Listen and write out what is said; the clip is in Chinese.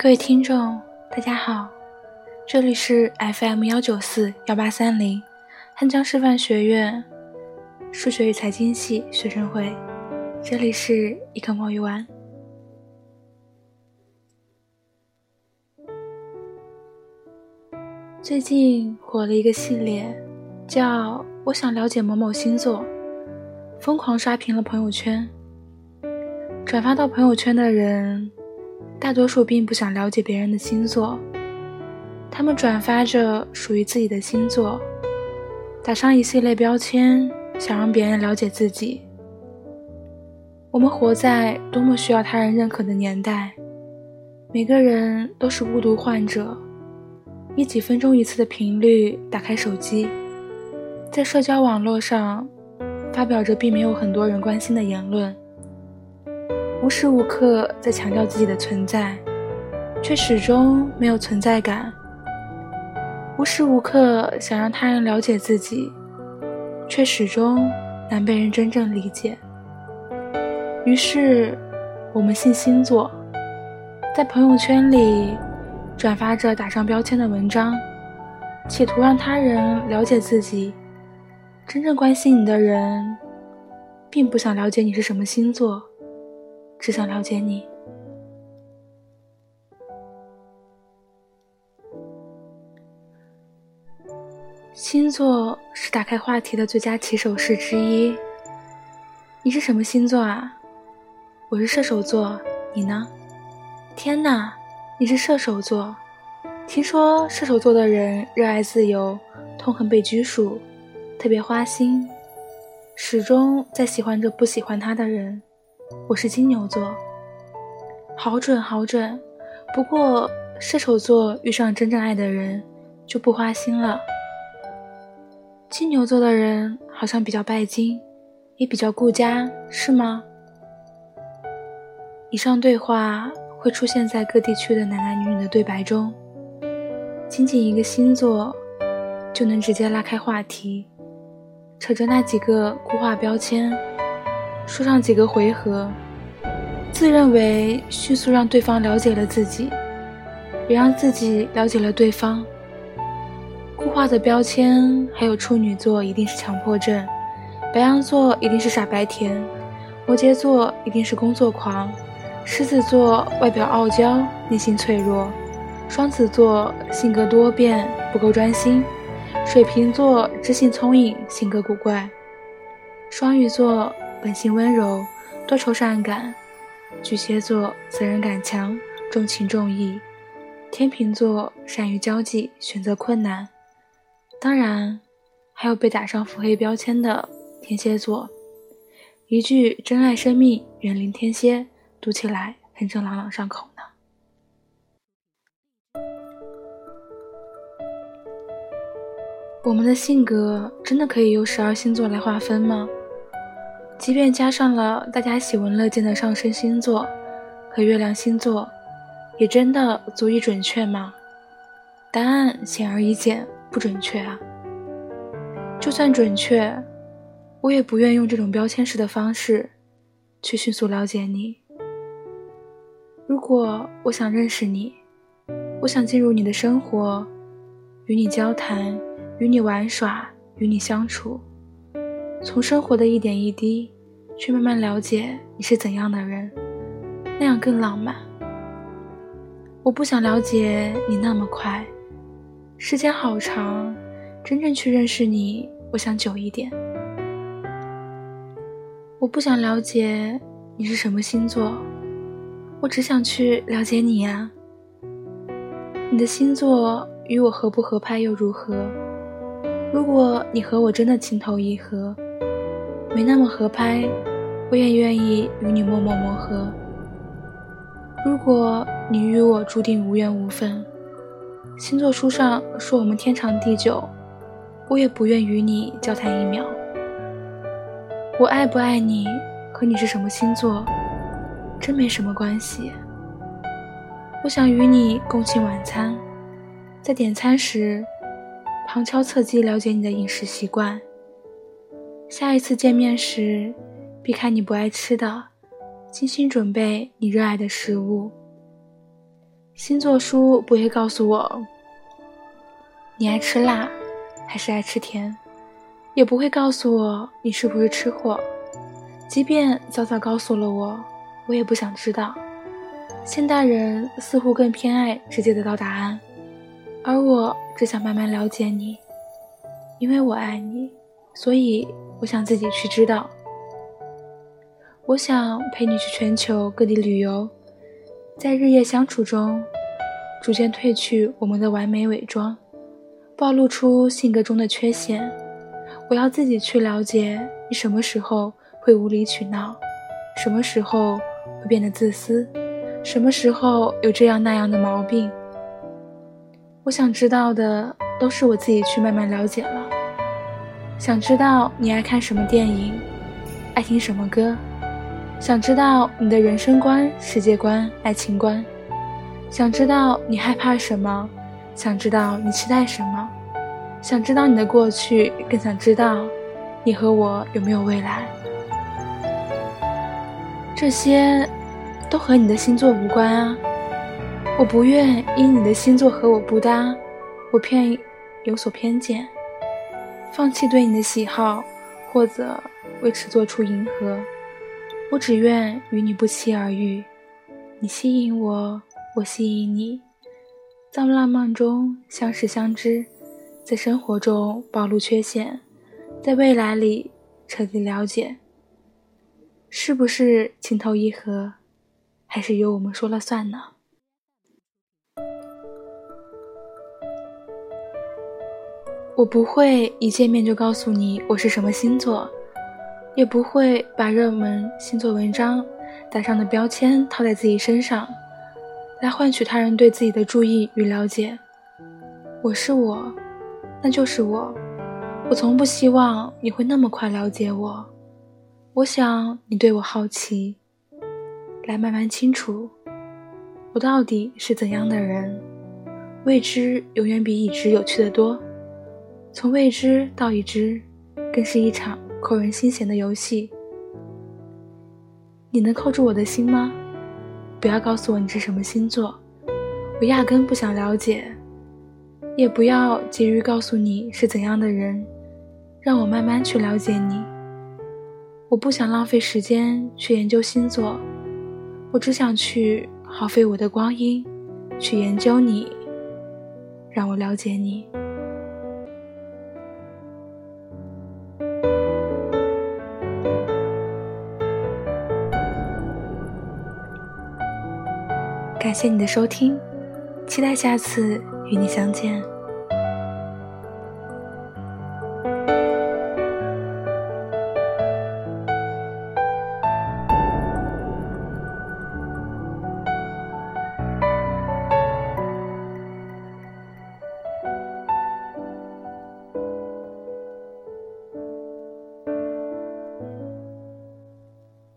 各位听众，大家好，这里是 FM 幺九四幺八三零汉江师范学院数学与财经系学生会，这里是一颗墨鱼丸。最近火了一个系列，叫“我想了解某某星座”，疯狂刷屏了朋友圈。转发到朋友圈的人，大多数并不想了解别人的星座，他们转发着属于自己的星座，打上一系列标签，想让别人了解自己。我们活在多么需要他人认可的年代，每个人都是孤独患者。以几分钟一次的频率打开手机，在社交网络上发表着并没有很多人关心的言论，无时无刻在强调自己的存在，却始终没有存在感；无时无刻想让他人了解自己，却始终难被人真正理解。于是，我们信星座，在朋友圈里。转发着打上标签的文章，企图让他人了解自己。真正关心你的人，并不想了解你是什么星座，只想了解你。星座是打开话题的最佳起手式之一。你是什么星座啊？我是射手座，你呢？天哪！你是射手座，听说射手座的人热爱自由，痛恨被拘束，特别花心，始终在喜欢着不喜欢他的人。我是金牛座，好准好准。不过射手座遇上真正爱的人就不花心了。金牛座的人好像比较拜金，也比较顾家，是吗？以上对话。会出现在各地区的男男女女的对白中，仅仅一个星座就能直接拉开话题，扯着那几个固化标签，说上几个回合，自认为迅速让对方了解了自己，也让自己了解了对方。固化的标签还有处女座一定是强迫症，白羊座一定是傻白甜，摩羯座一定是工作狂。狮子座外表傲娇，内心脆弱；双子座性格多变，不够专心；水瓶座知性聪颖，性格古怪；双鱼座本性温柔，多愁善感；巨蟹座责任感强，重情重义；天秤座善于交际，选择困难；当然，还有被打上腹黑标签的天蝎座。一句“珍爱生命，远离天蝎”。读起来很正朗朗上口呢。我们的性格真的可以由十二星座来划分吗？即便加上了大家喜闻乐见的上升星座和月亮星座，也真的足以准确吗？答案显而易见，不准确啊！就算准确，我也不愿用这种标签式的方式去迅速了解你。如果我想认识你，我想进入你的生活，与你交谈，与你玩耍，与你相处，从生活的一点一滴，去慢慢了解你是怎样的人，那样更浪漫。我不想了解你那么快，时间好长，真正去认识你，我想久一点。我不想了解你是什么星座。我只想去了解你呀，你的星座与我合不合拍又如何？如果你和我真的情投意合，没那么合拍，我也愿意与你默默磨合。如果你与我注定无缘无分，星座书上说我们天长地久，我也不愿与你交谈一秒。我爱不爱你，和你是什么星座？真没什么关系。我想与你共进晚餐，在点餐时旁敲侧击了解你的饮食习惯。下一次见面时，避开你不爱吃的，精心准备你热爱的食物。星座书不会告诉我你爱吃辣还是爱吃甜，也不会告诉我你是不是吃货。即便早早告诉了我，我也不想知道。现代人似乎更偏爱直接得到答案，而我只想慢慢了解你，因为我爱你，所以我想自己去知道。我想陪你去全球各地旅游。在日夜相处中，逐渐褪去我们的完美伪装，暴露出性格中的缺陷。我要自己去了解你什么时候会无理取闹，什么时候会变得自私，什么时候有这样那样的毛病。我想知道的都是我自己去慢慢了解了。想知道你爱看什么电影，爱听什么歌。想知道你的人生观、世界观、爱情观，想知道你害怕什么，想知道你期待什么，想知道你的过去，更想知道你和我有没有未来。这些都和你的星座无关啊！我不愿因你的星座和我不搭，我偏有所偏见，放弃对你的喜好，或者为此做出迎合。我只愿与你不期而遇，你吸引我，我吸引你，在浪漫中相识相知，在生活中暴露缺陷，在未来里彻底了解，是不是情投意合，还是由我们说了算呢？我不会一见面就告诉你我是什么星座。也不会把热门星座文章打上的标签套在自己身上，来换取他人对自己的注意与了解。我是我，那就是我。我从不希望你会那么快了解我。我想你对我好奇，来慢慢清楚我到底是怎样的人。未知永远比已知有趣的多。从未知到已知，更是一场。扣人心弦的游戏，你能扣住我的心吗？不要告诉我你是什么星座，我压根不想了解。也不要急于告诉你是怎样的人，让我慢慢去了解你。我不想浪费时间去研究星座，我只想去耗费我的光阴去研究你，让我了解你。感谢你的收听，期待下次与你相见。